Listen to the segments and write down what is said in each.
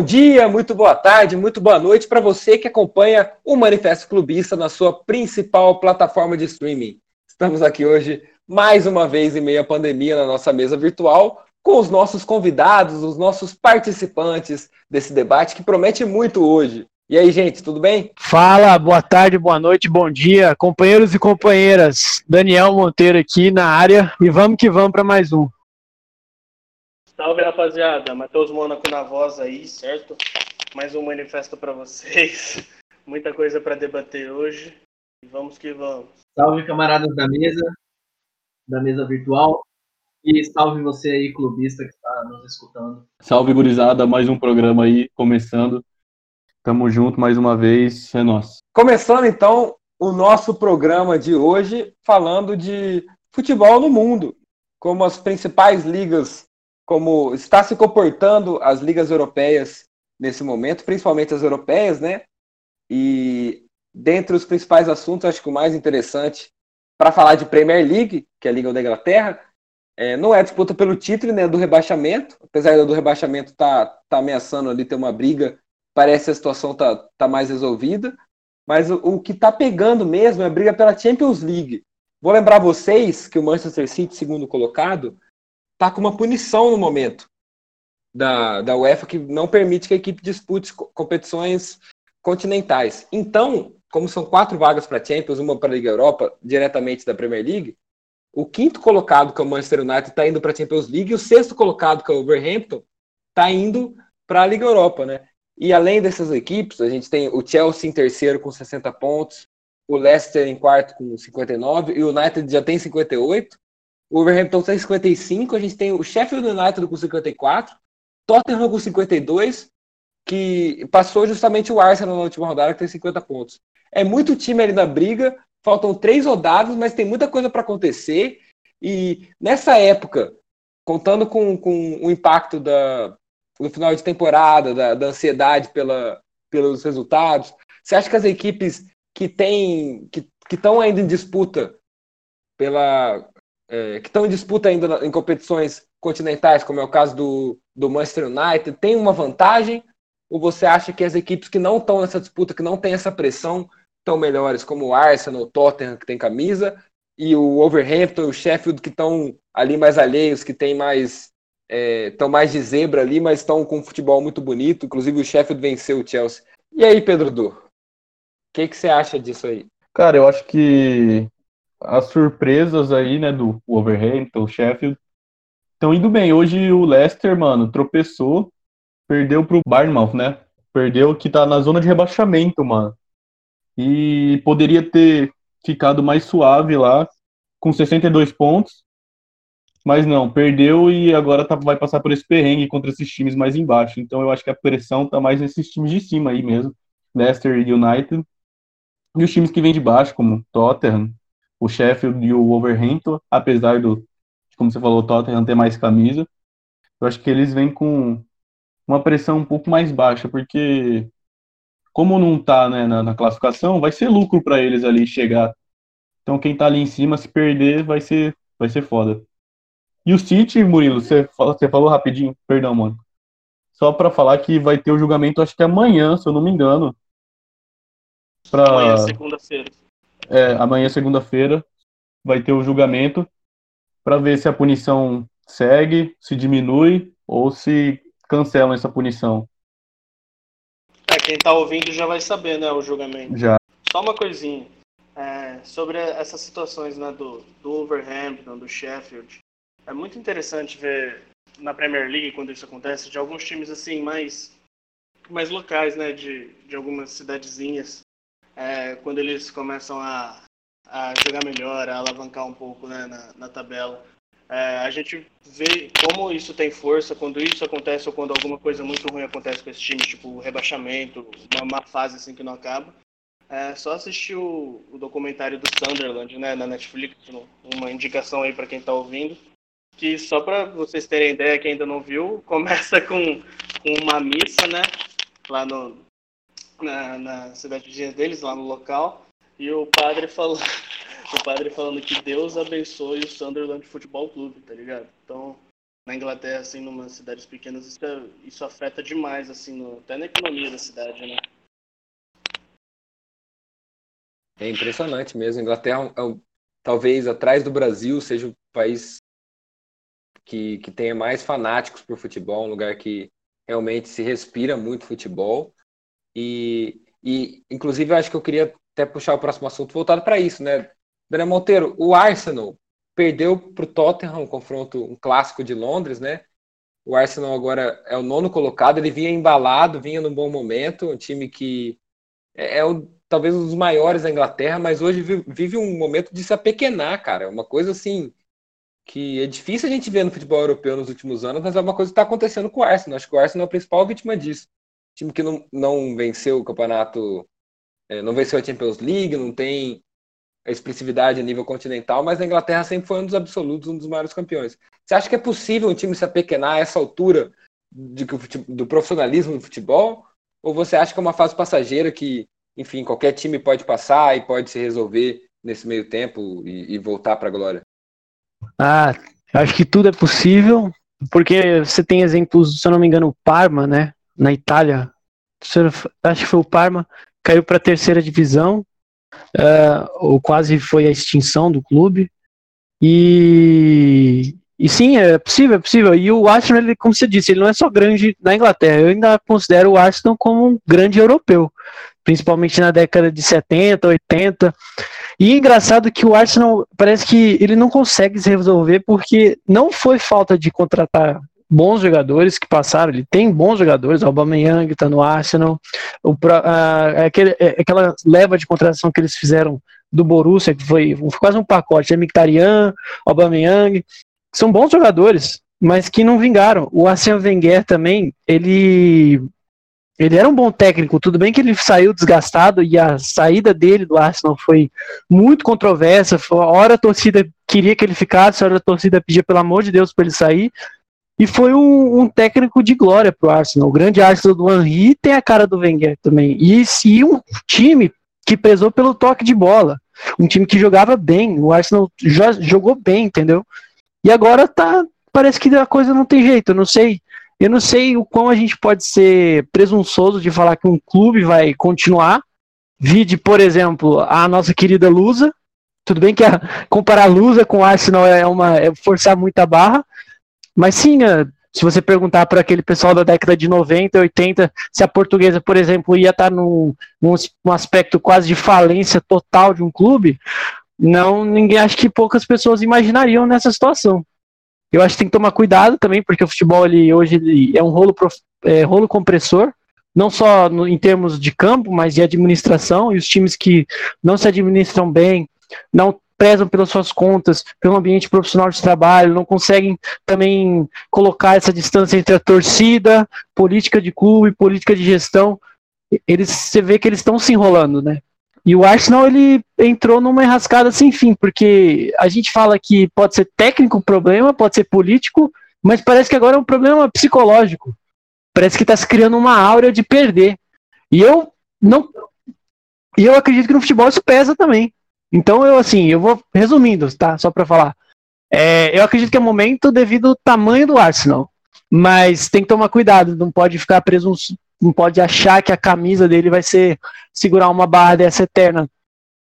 Bom dia, muito boa tarde, muito boa noite para você que acompanha o Manifesto Clubista na sua principal plataforma de streaming. Estamos aqui hoje, mais uma vez, em meio à pandemia, na nossa mesa virtual, com os nossos convidados, os nossos participantes desse debate que promete muito hoje. E aí, gente, tudo bem? Fala, boa tarde, boa noite, bom dia, companheiros e companheiras. Daniel Monteiro aqui na área e vamos que vamos para mais um. Salve, rapaziada. Matheus Mônaco na voz aí, certo? Mais um manifesto para vocês. Muita coisa para debater hoje. E vamos que vamos. Salve, camaradas da mesa, da mesa virtual. E salve você aí, clubista que está nos escutando. Salve, gurizada. Mais um programa aí começando. Tamo junto mais uma vez, é nosso. Começando então o nosso programa de hoje, falando de futebol no mundo, como as principais ligas, como está se comportando as ligas europeias nesse momento, principalmente as europeias, né? E dentre os principais assuntos, acho que o mais interessante para falar de Premier League, que é a Liga da Inglaterra, é, não é disputa pelo título, né, do rebaixamento, apesar do rebaixamento tá, tá ameaçando ali ter uma briga parece que a situação tá, tá mais resolvida. Mas o, o que tá pegando mesmo é a briga pela Champions League. Vou lembrar vocês que o Manchester City, segundo colocado, tá com uma punição no momento da, da UEFA que não permite que a equipe dispute competições continentais. Então, como são quatro vagas para Champions, uma para a Liga Europa, diretamente da Premier League, o quinto colocado, que é o Manchester United, está indo para a Champions League, e o sexto colocado, que é o Wolverhampton, está indo para a Liga Europa, né? E além dessas equipes, a gente tem o Chelsea em terceiro com 60 pontos, o Leicester em quarto com 59, e o United já tem 58, o Wolverhampton tem 55, a gente tem o Sheffield United com 54, Tottenham com 52, que passou justamente o Arsenal na última rodada, que tem 50 pontos. É muito time ali na briga, faltam três rodadas, mas tem muita coisa para acontecer, e nessa época, contando com, com o impacto da, no final de temporada, da, da ansiedade pela, pelos resultados? Você acha que as equipes que têm que estão ainda em disputa pela é, que estão em disputa ainda em competições continentais, como é o caso do, do Manchester United, tem uma vantagem? Ou você acha que as equipes que não estão nessa disputa, que não têm essa pressão, estão melhores, como o Arsenal, o Tottenham, que tem camisa, e o Overhampton o Sheffield, que estão ali mais alheios, que tem mais estão é, mais de zebra ali, mas estão com um futebol muito bonito. Inclusive o Sheffield venceu o Chelsea. E aí, Pedro Du? O que, que você acha disso aí? Cara, eu acho que as surpresas aí, né, do Wolverhampton, Sheffield, estão indo bem. Hoje o Leicester, mano, tropeçou, perdeu pro Bournemouth, né? Perdeu que tá na zona de rebaixamento, mano. E poderia ter ficado mais suave lá, com 62 pontos. Mas não, perdeu e agora tá, vai passar por esse perrengue contra esses times mais embaixo. Então eu acho que a pressão tá mais nesses times de cima aí mesmo. Leicester e United. E os times que vêm de baixo, como Tottenham, o Sheffield e o Wolverhampton, apesar do, como você falou, o Tottenham ter mais camisa, eu acho que eles vêm com uma pressão um pouco mais baixa, porque como não tá né, na, na classificação, vai ser lucro para eles ali chegar. Então quem tá ali em cima, se perder, vai ser, vai ser foda. E o City, Murilo, você falou, você falou rapidinho, perdão, mano. Só para falar que vai ter o julgamento, acho que amanhã, se eu não me engano. Pra... Amanhã, segunda-feira. É, amanhã, segunda-feira, vai ter o julgamento para ver se a punição segue, se diminui ou se cancelam essa punição. É, quem tá ouvindo já vai saber, né, o julgamento. Já. Só uma coisinha. É, sobre essas situações né, do, do Wolverhampton, do Sheffield, é muito interessante ver na Premier League quando isso acontece de alguns times assim mais mais locais, né, de, de algumas cidadezinhas, é, quando eles começam a, a jogar melhor, a alavancar um pouco né, na, na tabela. É, a gente vê como isso tem força quando isso acontece ou quando alguma coisa muito ruim acontece com esse time, tipo rebaixamento, uma má fase assim que não acaba. É, só assistir o, o documentário do Sunderland né, na Netflix, uma indicação aí para quem está ouvindo que só para vocês terem ideia, que ainda não viu, começa com, com uma missa, né? Lá no, na, na cidade deles, lá no local, e o padre falando, o padre falando que Deus abençoe o Sunderland Futebol Clube, tá ligado? Então, na Inglaterra, assim, numa cidades pequenas, isso, é, isso afeta demais, assim, no, até na economia da cidade, né? É impressionante mesmo. Inglaterra, é um, talvez atrás do Brasil, seja o país que, que tenha mais fanáticos por futebol, um lugar que realmente se respira muito futebol. E, e inclusive, eu acho que eu queria até puxar o próximo assunto voltado para isso, né? Daniel Monteiro, o Arsenal perdeu para o Tottenham, um confronto, um clássico de Londres, né? O Arsenal agora é o nono colocado, ele vinha embalado, vinha num bom momento, um time que é, é o, talvez um dos maiores da Inglaterra, mas hoje vive, um momento de se apequenar, cara. É uma coisa assim que é difícil a gente ver no futebol europeu nos últimos anos, mas é uma coisa que está acontecendo com o Arsenal. Acho que o Arsenal é a principal vítima disso. Time que não, não venceu o campeonato, é, não venceu a Champions League, não tem a expressividade a nível continental, mas a Inglaterra sempre foi um dos absolutos, um dos maiores campeões. Você acha que é possível um time se apequenar a essa altura de, do profissionalismo do futebol? Ou você acha que é uma fase passageira que, enfim, qualquer time pode passar e pode se resolver nesse meio tempo e, e voltar para a glória? Ah, acho que tudo é possível, porque você tem exemplos, se eu não me engano, o Parma, né, na Itália, acho que foi o Parma, caiu para a terceira divisão, uh, ou quase foi a extinção do clube, e, e sim, é possível, é possível. E o Arsenal, ele, como você disse, ele não é só grande na Inglaterra. Eu ainda considero o Arsenal como um grande europeu, principalmente na década de 70, 80. E é engraçado que o Arsenal parece que ele não consegue se resolver porque não foi falta de contratar bons jogadores que passaram, ele tem bons jogadores, o Aubameyang está no Arsenal, o, a, aquele, é, aquela leva de contratação que eles fizeram do Borussia, que foi, foi quase um pacote, é Mkhitaryan, Aubameyang, são bons jogadores, mas que não vingaram. O Arsene Wenger também, ele ele era um bom técnico, tudo bem que ele saiu desgastado e a saída dele do Arsenal foi muito controversa. Foi, hora a torcida queria que ele ficasse, hora a torcida pedia pelo amor de Deus para ele sair. E foi um, um técnico de glória para o Arsenal. O grande Arsenal do Henry tem a cara do Wenger também. E, e um time que pesou pelo toque de bola. Um time que jogava bem. O Arsenal jogou bem, entendeu? E agora tá. Parece que a coisa não tem jeito. Eu não sei eu não sei o quão a gente pode ser presunçoso de falar que um clube vai continuar. Vide, por exemplo, a nossa querida Lusa. Tudo bem que a, comparar a Lusa com o Arsenal é, uma, é forçar muita barra, mas sim, é, se você perguntar para aquele pessoal da década de 90, 80, se a portuguesa, por exemplo, ia estar tá num, num, num aspecto quase de falência total de um clube, não, ninguém acho que poucas pessoas imaginariam nessa situação. Eu acho que tem que tomar cuidado também, porque o futebol ele, hoje ele é um rolo, é, rolo compressor, não só no, em termos de campo, mas de administração, e os times que não se administram bem, não prezam pelas suas contas, pelo ambiente profissional de trabalho, não conseguem também colocar essa distância entre a torcida, política de clube, política de gestão. Eles, você vê que eles estão se enrolando, né? E o Arsenal ele entrou numa enrascada sem fim, porque a gente fala que pode ser técnico o problema, pode ser político, mas parece que agora é um problema psicológico. Parece que está se criando uma áurea de perder. E eu não. E eu acredito que no futebol isso pesa também. Então eu assim, eu vou resumindo, tá? Só para falar. É, eu acredito que é momento devido ao tamanho do Arsenal. Mas tem que tomar cuidado, não pode ficar preso não pode achar que a camisa dele vai ser segurar uma barra dessa eterna.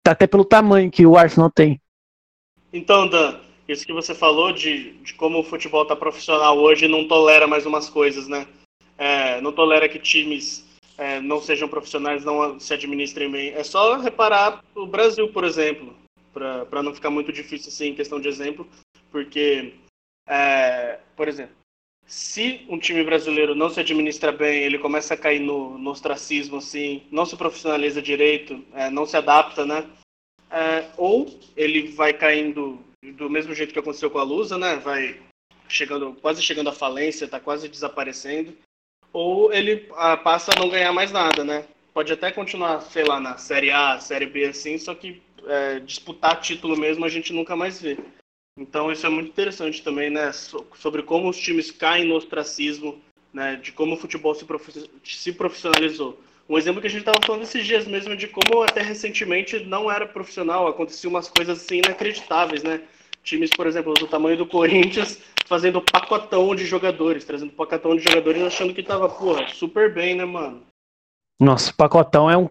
Tá até pelo tamanho que o Arsenal tem. Então, Dan, isso que você falou de, de como o futebol tá profissional hoje não tolera mais umas coisas, né? É, não tolera que times é, não sejam profissionais, não se administrem bem. É só reparar o Brasil, por exemplo, para não ficar muito difícil assim em questão de exemplo, porque, é, por exemplo, se um time brasileiro não se administra bem, ele começa a cair no, no ostracismo, assim, não se profissionaliza direito, é, não se adapta, né? É, ou ele vai caindo do mesmo jeito que aconteceu com a Lusa, né? Vai chegando, quase chegando à falência, está quase desaparecendo. Ou ele ah, passa a não ganhar mais nada, né? Pode até continuar, sei lá, na Série A, Série B, assim, só que é, disputar título mesmo a gente nunca mais vê. Então isso é muito interessante também, né? Sobre como os times caem no ostracismo, né? De como o futebol se, se profissionalizou. Um exemplo que a gente estava falando esses dias mesmo de como até recentemente não era profissional, aconteciam umas coisas assim inacreditáveis, né? Times, por exemplo, do tamanho do Corinthians, fazendo pacotão de jogadores, trazendo pacotão de jogadores, achando que tava, porra, super bem, né, mano? Nossa, pacotão é um.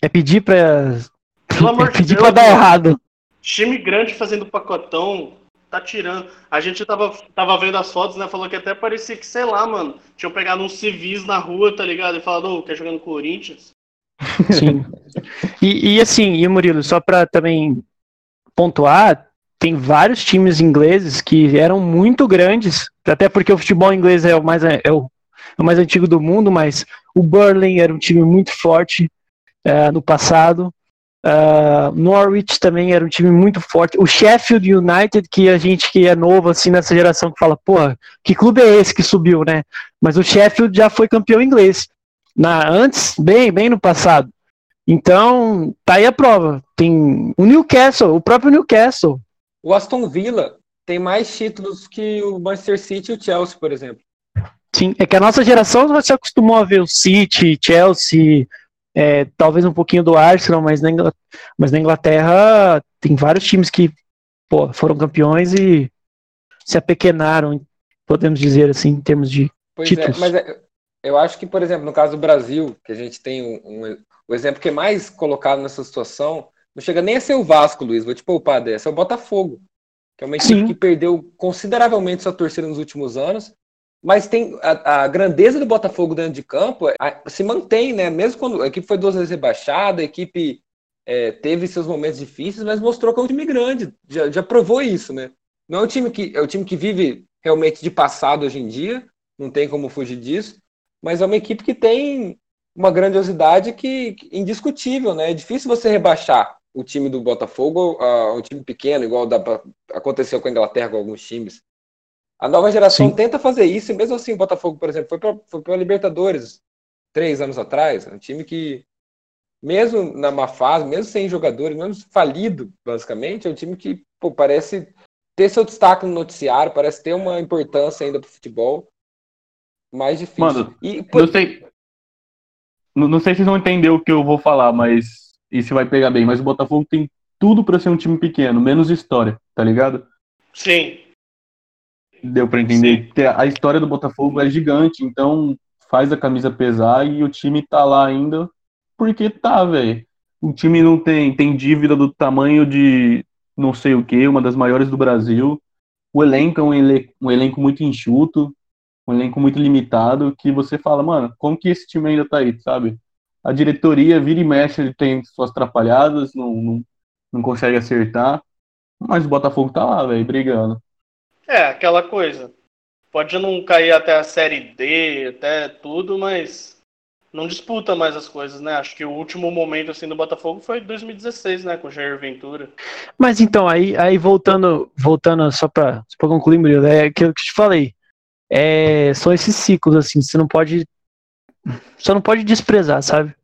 É pedir pra. Pelo amor é de pedir Deus, pra dar errado. Time grande fazendo pacotão, tá tirando. A gente tava, tava vendo as fotos, né? Falou que até parecia que, sei lá, mano, tinham pegado uns civis na rua, tá ligado? E falado, ô, quer jogar no Corinthians? Sim. E, e assim, e Murilo, só pra também pontuar, tem vários times ingleses que eram muito grandes, até porque o futebol inglês é o mais, é o, é o mais antigo do mundo, mas o Burnley era um time muito forte eh, no passado. Ah, Norwich também era um time muito forte. O Sheffield United, que a gente que é novo assim nessa geração que fala, porra, que clube é esse que subiu, né? Mas o Sheffield já foi campeão inglês. Na, antes, bem, bem no passado. Então, tá aí a prova. Tem o Newcastle, o próprio Newcastle. O Aston Villa tem mais títulos que o Manchester City e o Chelsea, por exemplo. Sim, é que a nossa geração já se acostumou a ver o City, Chelsea, é, talvez um pouquinho do Arsenal, mas na, Ingl- mas na Inglaterra tem vários times que pô, foram campeões e se apequenaram, podemos dizer assim, em termos de. Pois Títulos. é, mas é- eu acho que, por exemplo, no caso do Brasil, que a gente tem um, um- o exemplo que é mais colocado nessa situação, não chega nem a ser o Vasco, Luiz, vou te poupar dessa, é o Botafogo, que é uma equipe Sim. que perdeu consideravelmente sua torcida nos últimos anos, mas tem a, a grandeza do Botafogo dentro de campo a- se mantém, né? Mesmo quando a equipe foi duas vezes rebaixada, a equipe é, teve seus momentos difíceis, mas mostrou que é um time grande, já, já provou isso, né? Não é um time que é um time que vive realmente de passado hoje em dia, não tem como fugir disso, mas é uma equipe que tem uma grandiosidade que, que- indiscutível, né? É difícil você rebaixar o time do Botafogo a um time pequeno, igual pra, aconteceu com a Inglaterra com alguns times. A nova geração Sim. tenta fazer isso, e mesmo assim o Botafogo, por exemplo, foi para foi pra Libertadores três anos atrás, um time que, mesmo na má fase, mesmo sem jogadores, mesmo falido, basicamente, é um time que pô, parece ter seu destaque no noticiário, parece ter uma importância ainda para o futebol mais difícil. Mano, e, pô, Não sei. Não, não sei se vocês vão entender o que eu vou falar, mas. E se vai pegar bem, mas o Botafogo tem tudo pra ser um time pequeno, menos história, tá ligado? Sim. Deu pra entender? Que A história do Botafogo é gigante, então faz a camisa pesar e o time tá lá ainda porque tá, velho. O time não tem, tem dívida do tamanho de não sei o que, uma das maiores do Brasil. O elenco é um, ele- um elenco muito enxuto, um elenco muito limitado, que você fala, mano, como que esse time ainda tá aí, sabe? A diretoria vira e mexe, ele tem suas atrapalhadas, não, não, não consegue acertar, mas o Botafogo tá lá, velho, brigando. É, aquela coisa. Pode não cair até a série D, até tudo, mas não disputa mais as coisas, né? Acho que o último momento assim do Botafogo foi 2016, né, com o Jair Ventura. Mas então, aí, aí voltando, voltando só para concluir, Murilo, é aquilo que eu te falei. É, são esses ciclos, assim, você não pode. Só não pode desprezar, sabe?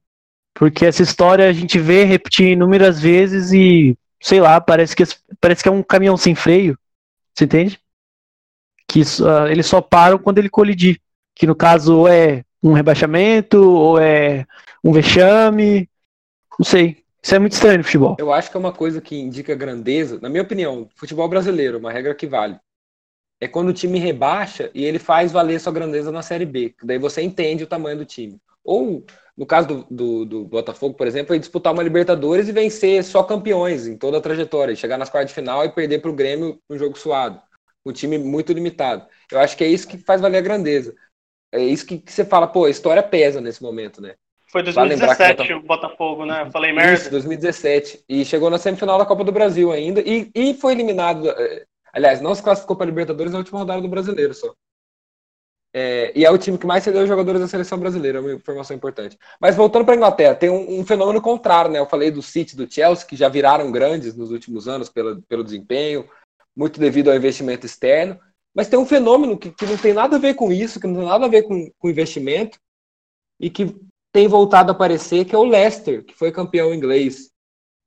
Porque essa história a gente vê repetir inúmeras vezes e, sei lá, parece que, parece que é um caminhão sem freio. Você entende? Que só- eles só param quando ele colidir. Que no caso é um rebaixamento, ou é um vexame. Não sei. Isso é muito estranho no futebol. Eu acho que é uma coisa que indica grandeza, na minha opinião, futebol brasileiro, uma regra que vale. É quando o time rebaixa e ele faz valer sua grandeza na Série B. Daí você entende o tamanho do time. Ou, no caso do, do, do Botafogo, por exemplo, é disputar uma Libertadores e vencer só campeões em toda a trajetória. Chegar nas quartas de final e perder para o Grêmio no jogo suado. Um time muito limitado. Eu acho que é isso que faz valer a grandeza. É isso que, que você fala, pô, a história pesa nesse momento, né? Foi Vale lembrar que 2017 o Botafogo, né? Eu Falei merda. Isso, 2017. E chegou na semifinal da Copa do Brasil ainda. E, e foi eliminado. Aliás, não se classificou para a Libertadores na última rodada do brasileiro só. É, e é o time que mais cedeu jogadores da seleção brasileira, é uma informação importante. Mas voltando para a Inglaterra, tem um, um fenômeno contrário, né? Eu falei do City, do Chelsea, que já viraram grandes nos últimos anos pela, pelo desempenho, muito devido ao investimento externo. Mas tem um fenômeno que, que não tem nada a ver com isso, que não tem nada a ver com, com investimento, e que tem voltado a aparecer, que é o Leicester, que foi campeão inglês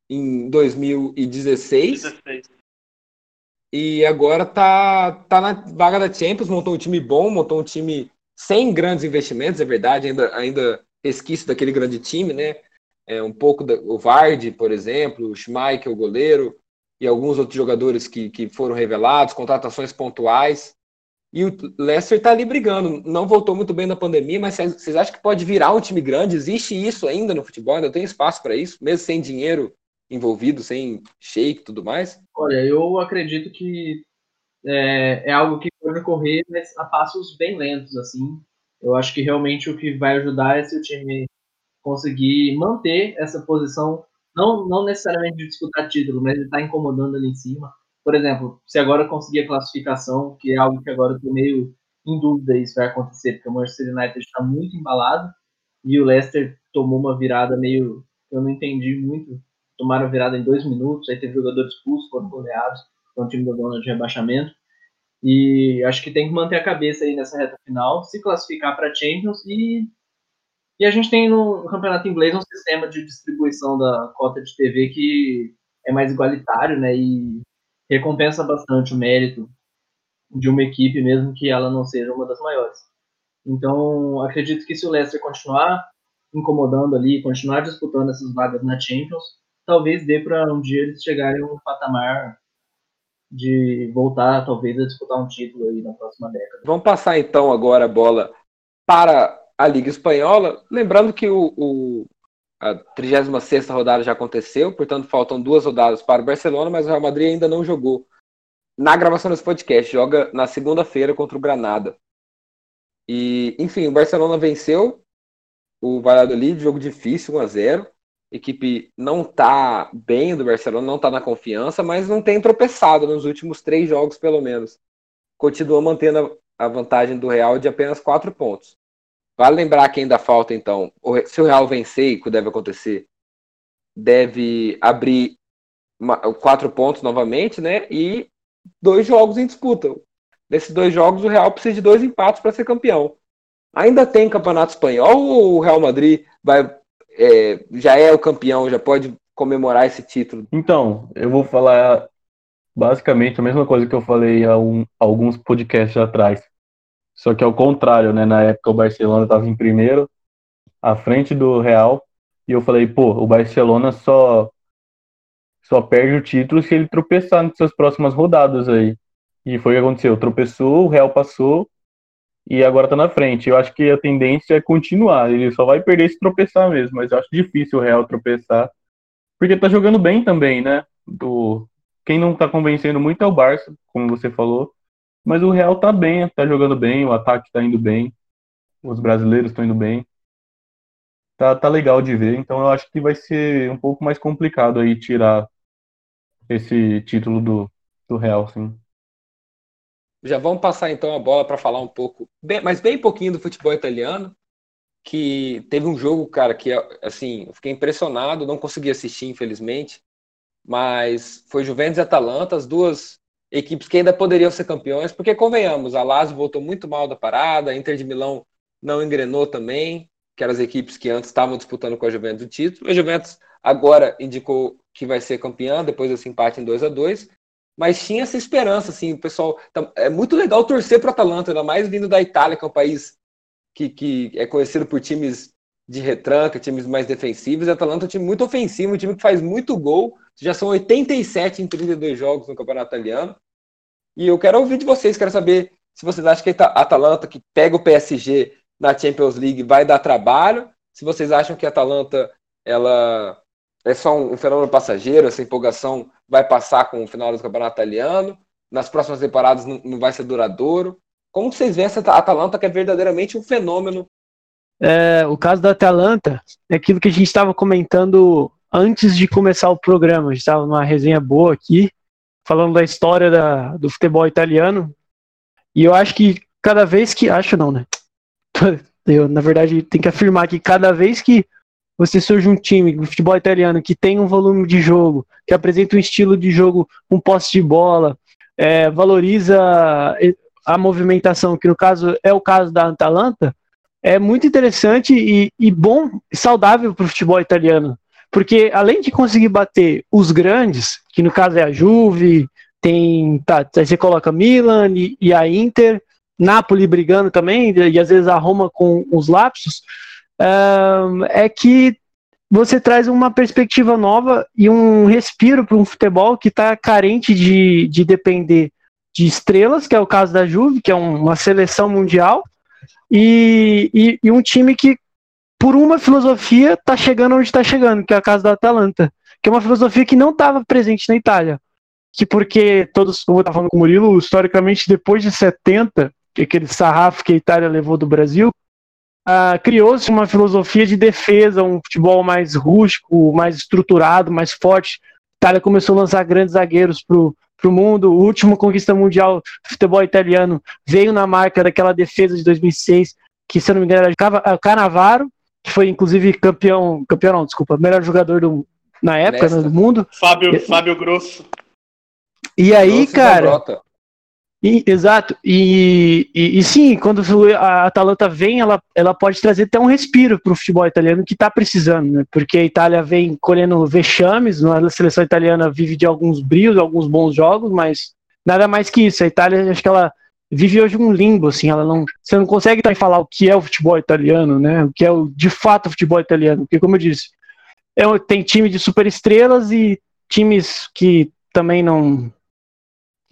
em 2016 16. E agora tá, tá na vaga da Champions, montou um time bom, montou um time sem grandes investimentos, é verdade, ainda, ainda resquício daquele grande time, né? É, um pouco da, o Vardy, por exemplo, o Schmeichel, o goleiro, e alguns outros jogadores que, que foram revelados, contratações pontuais. E o Leicester está ali brigando. Não voltou muito bem na pandemia, mas vocês acham que pode virar um time grande? Existe isso ainda no futebol? Ainda tem espaço para isso, mesmo sem dinheiro envolvido, sem shake e tudo mais? Olha, eu acredito que é, é, algo que pode ocorrer, mas a passos bem lentos, assim. Eu acho que realmente o que vai ajudar é se o time conseguir manter essa posição, não, não necessariamente de disputar título, mas de estar incomodando ali em cima por exemplo, se agora conseguir a classificação, que é algo que agora eu estou meio em dúvida isso vai acontecer, porque o Manchester United está muito embalado e o Leicester tomou uma virada meio. Eu não entendi muito. Tomaram virada em dois minutos, aí teve jogadores expulsos, foram goleados, foi um time da zona de rebaixamento. E acho que tem que manter a cabeça aí nessa reta final, se classificar para Champions e. E a gente tem no campeonato inglês um sistema de distribuição da cota de TV que é mais igualitário, né? E recompensa bastante o mérito de uma equipe, mesmo que ela não seja uma das maiores. Então, acredito que se o Leicester continuar incomodando ali, continuar disputando essas vagas na Champions, talvez dê para um dia eles chegarem a um patamar de voltar, talvez, a disputar um título aí na próxima década. Vamos passar então agora a bola para a Liga Espanhola. Lembrando que o, o a 36 rodada já aconteceu, portanto faltam duas rodadas para o Barcelona, mas o Real Madrid ainda não jogou. Na gravação desse podcast, joga na segunda-feira contra o Granada. E, enfim, o Barcelona venceu o Valladolid, jogo difícil, 1 a 0 equipe não está bem do Barcelona, não está na confiança, mas não tem tropeçado nos últimos três jogos, pelo menos. Continua mantendo a vantagem do Real de apenas quatro pontos. Vale lembrar que ainda falta, então, se o Real vencer, que deve acontecer, deve abrir quatro pontos novamente, né? E dois jogos em disputa. Nesses dois jogos, o Real precisa de dois empates para ser campeão. Ainda tem campeonato espanhol ou o Real Madrid vai, é, já é o campeão, já pode comemorar esse título? Então, eu vou falar basicamente a mesma coisa que eu falei há um, alguns podcasts atrás. Só que ao contrário, né? Na época o Barcelona estava em primeiro, à frente do Real, e eu falei, pô, o Barcelona só só perde o título se ele tropeçar nessas próximas rodadas aí. E foi o que aconteceu, tropeçou, o Real passou e agora tá na frente. Eu acho que a tendência é continuar, ele só vai perder se tropeçar mesmo, mas eu acho difícil o Real tropeçar, porque tá jogando bem também, né? Do quem não tá convencendo muito é o Barça, como você falou. Mas o Real tá bem, tá jogando bem, o ataque tá indo bem, os brasileiros estão indo bem. Tá, tá legal de ver, então eu acho que vai ser um pouco mais complicado aí tirar esse título do, do Real, sim. Já vamos passar então a bola para falar um pouco, bem, mas bem pouquinho do futebol italiano, que teve um jogo, cara, que assim, eu fiquei impressionado, não consegui assistir, infelizmente, mas foi Juventus e Atalanta, as duas equipes que ainda poderiam ser campeões, porque convenhamos, a Lazio voltou muito mal da parada, a Inter de Milão não engrenou também, que eram as equipes que antes estavam disputando com a Juventus o título. A Juventus agora indicou que vai ser campeã depois desse empate em 2 a 2 mas tinha essa esperança, assim, o pessoal. Tá, é muito legal torcer para o Atalanta, ainda mais vindo da Itália, que é um país que, que é conhecido por times de retranca, times mais defensivos. A Atalanta é um time muito ofensivo, um time que faz muito gol. Já são 87 em 32 jogos no Campeonato Italiano. E eu quero ouvir de vocês, quero saber se vocês acham que a Atalanta, que pega o PSG na Champions League, vai dar trabalho, se vocês acham que a Atalanta ela é só um, fenômeno passageiro, essa empolgação vai passar com o final do campeonato italiano, nas próximas temporadas não, não vai ser duradouro. Como vocês veem essa Atalanta que é verdadeiramente um fenômeno? É, o caso da Atalanta é aquilo que a gente estava comentando antes de começar o programa. A gente estava numa resenha boa aqui, falando da história da, do futebol italiano. E eu acho que cada vez que. Acho não, né? Eu, na verdade, tem que afirmar que cada vez que você surge um time do futebol italiano que tem um volume de jogo, que apresenta um estilo de jogo, um posse de bola, é, valoriza a movimentação, que no caso é o caso da Atalanta, é muito interessante e, e bom saudável para o futebol italiano. Porque além de conseguir bater os grandes, que no caso é a Juve, tem. Tá, você coloca Milan e, e a Inter, Napoli brigando também, e às vezes a Roma com os lapsos, é que você traz uma perspectiva nova e um respiro para um futebol que está carente de, de depender de estrelas, que é o caso da Juve, que é uma seleção mundial, e, e, e um time que, por uma filosofia, está chegando onde está chegando, que é o caso da Atalanta, que é uma filosofia que não estava presente na Itália. Que porque todos, como eu estava falando com o Murilo, historicamente, depois de 70, que aquele sarrafo que a Itália levou do Brasil, Uh, criou-se uma filosofia de defesa, um futebol mais rústico, mais estruturado, mais forte. A Itália começou a lançar grandes zagueiros para o mundo. O último conquista mundial do futebol italiano veio na marca daquela defesa de 2006, que se eu não me engano era Canavaro, que foi inclusive campeão, campeão não, desculpa, melhor jogador do, na época né, do mundo. Fábio, Fábio Grosso. E aí, Grosso cara, e, exato. E, e, e, sim, quando a Atalanta vem, ela, ela pode trazer até um respiro para o futebol italiano que está precisando, né? Porque a Itália vem colhendo vexames, a seleção italiana vive de alguns brios, alguns bons jogos, mas nada mais que isso. A Itália, acho que ela vive hoje um limbo, assim, ela não, você não consegue falar o que é o futebol italiano, né? O que é o, de fato o futebol italiano, porque como eu disse, é, tem time de superestrelas e times que também não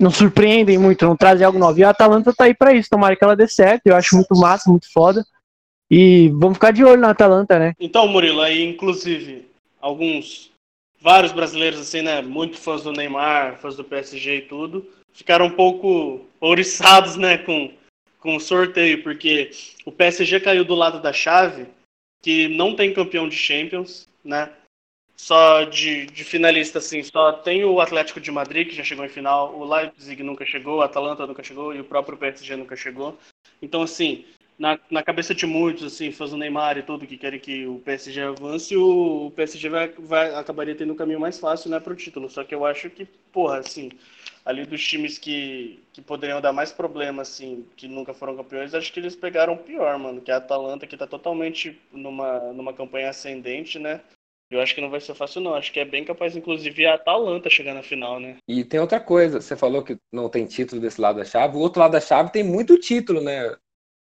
não surpreendem muito, não trazem algo novo. E a Atalanta tá aí para isso, tomara que ela dê certo. Eu acho muito massa, muito foda. E vamos ficar de olho na Atalanta, né? Então, Murilo, aí inclusive alguns vários brasileiros assim, né, muito fãs do Neymar, fãs do PSG e tudo, ficaram um pouco ouriçados, né, com com o sorteio, porque o PSG caiu do lado da chave, que não tem campeão de Champions, né? Só de, de, finalista, assim, só tem o Atlético de Madrid, que já chegou em final, o Leipzig nunca chegou, o Atalanta nunca chegou e o próprio PSG nunca chegou. Então, assim, na, na cabeça de muitos, assim, fãs do Neymar e tudo, que querem que o PSG avance, o, o PSG vai, vai, acabaria tendo um caminho mais fácil, né, pro título. Só que eu acho que, porra, assim, ali dos times que, que poderiam dar mais problema, assim, que nunca foram campeões, acho que eles pegaram pior, mano, que a Atalanta, que tá totalmente numa, numa campanha ascendente, né, eu acho que não vai ser fácil, não. Acho que é bem capaz, inclusive, a Atalanta chegar na final, né? E tem outra coisa. Você falou que não tem título desse lado da chave. O outro lado da chave tem muito título, né?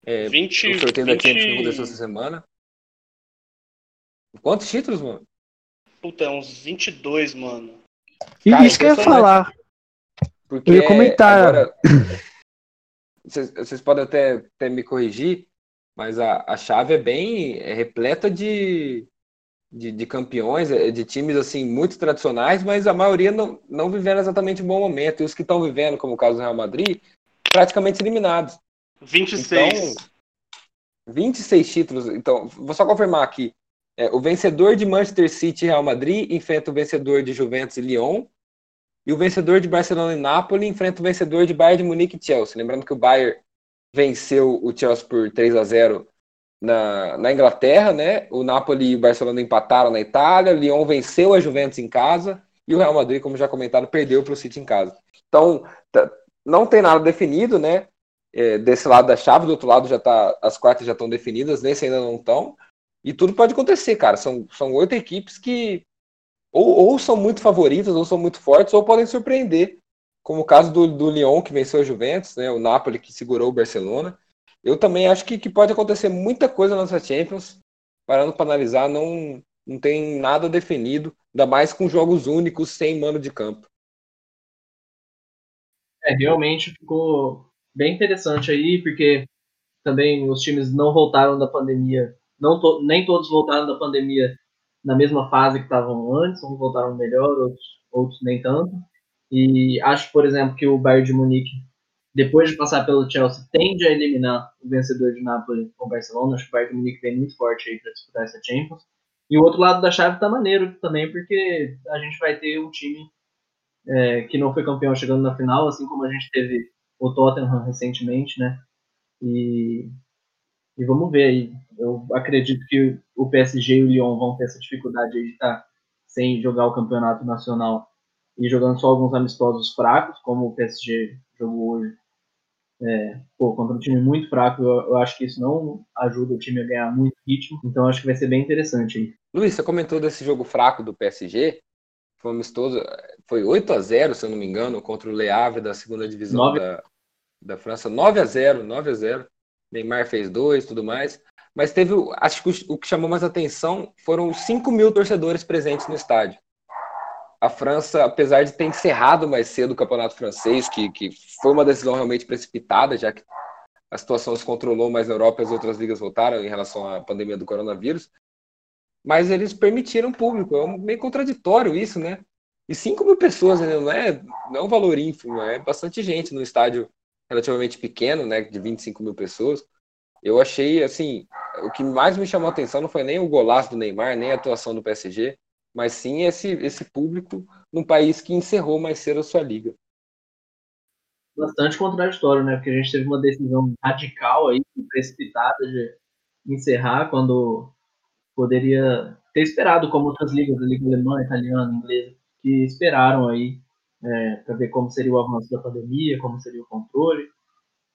É, 20, o sorteio 20... da Champions que aconteceu essa semana. Quantos títulos, mano? Puta, é uns 22, mano. E Cara, isso que eu ia falar. Porque eu ia comentar. Agora, vocês, vocês podem até, até me corrigir, mas a, a chave é bem é repleta de, de, de, campeões, é, de times assim muito tradicionais, mas a maioria não, não vivendo exatamente um bom momento. E os que estão vivendo, como o caso do Real Madrid, praticamente eliminados. 26. Então, 26 títulos. Então, vou só confirmar aqui. É, o vencedor de Manchester City e Real Madrid enfrenta o vencedor de Juventus e Lyon. E o vencedor de Barcelona e Napoli enfrenta o vencedor de Bayern de Munique e Chelsea. Lembrando que o Bayern venceu o Chelsea por 3 a 0 na, na Inglaterra, né? O Napoli e o Barcelona empataram na Itália, o Lyon venceu a Juventus em casa e o Real Madrid, como já comentado, perdeu para o City em casa. Então, não tem nada definido, né? É, desse lado da chave, do outro lado já tá, as quartas já estão definidas, nesse ainda não estão. E tudo pode acontecer, cara. São, são oito equipes que ou, ou são muito favoritas, ou são muito fortes, ou podem surpreender. Como o caso do, do Lyon, que venceu a Juventus, né? O Napoli, que segurou o Barcelona. Eu também acho que, que pode acontecer muita coisa nessa Champions. Parando para analisar, não, não tem nada definido, ainda mais com jogos únicos sem mano de campo. É, realmente ficou bem interessante aí, porque também os times não voltaram da pandemia, não to, nem todos voltaram da pandemia na mesma fase que estavam antes, uns voltaram melhor, outros, outros nem tanto. E acho, por exemplo, que o Bayern de Munique depois de passar pelo Chelsea, tende a eliminar o vencedor de Napoli com o Barcelona. Acho que o Bayern Munique vem muito forte aí para disputar essa Champions. E o outro lado da chave tá maneiro também, porque a gente vai ter um time é, que não foi campeão chegando na final, assim como a gente teve o Tottenham recentemente, né? E, e vamos ver aí. Eu acredito que o PSG e o Lyon vão ter essa dificuldade de estar tá sem jogar o campeonato nacional e jogando só alguns amistosos fracos, como o PSG jogou hoje é, pô, contra um time muito fraco, eu, eu, acho que isso não ajuda o time a ganhar muito ritmo, então acho que vai ser bem interessante aí. Luiz, você comentou desse jogo fraco do PSG, foi amistoso, foi 8 a 0 se eu não me engano, contra o Le Havre da segunda divisão da, da França, 9 a 0 9 a 0 Neymar fez dois tudo mais, mas teve, acho que o que chamou mais atenção foram 5 mil torcedores presentes no estádio. A França, apesar de ter encerrado mais cedo o campeonato francês, que, que foi uma decisão realmente precipitada, já que a situação se controlou mais na Europa e as outras ligas voltaram em relação à pandemia do coronavírus, mas eles permitiram público. É meio contraditório isso, né? E 5 mil pessoas, né? não, é, não é um valor ínfimo, é bastante gente no estádio relativamente pequeno, né? De 25 mil pessoas. Eu achei, assim, o que mais me chamou a atenção não foi nem o golaço do Neymar, nem a atuação do PSG, mas sim esse, esse público num país que encerrou mais cedo a sua liga. Bastante contraditório, né? Porque a gente teve uma decisão radical aí, precipitada de encerrar quando poderia ter esperado, como outras ligas, a Liga Alemã, Italiana, Inglesa, que esperaram aí é, para ver como seria o avanço da pandemia, como seria o controle,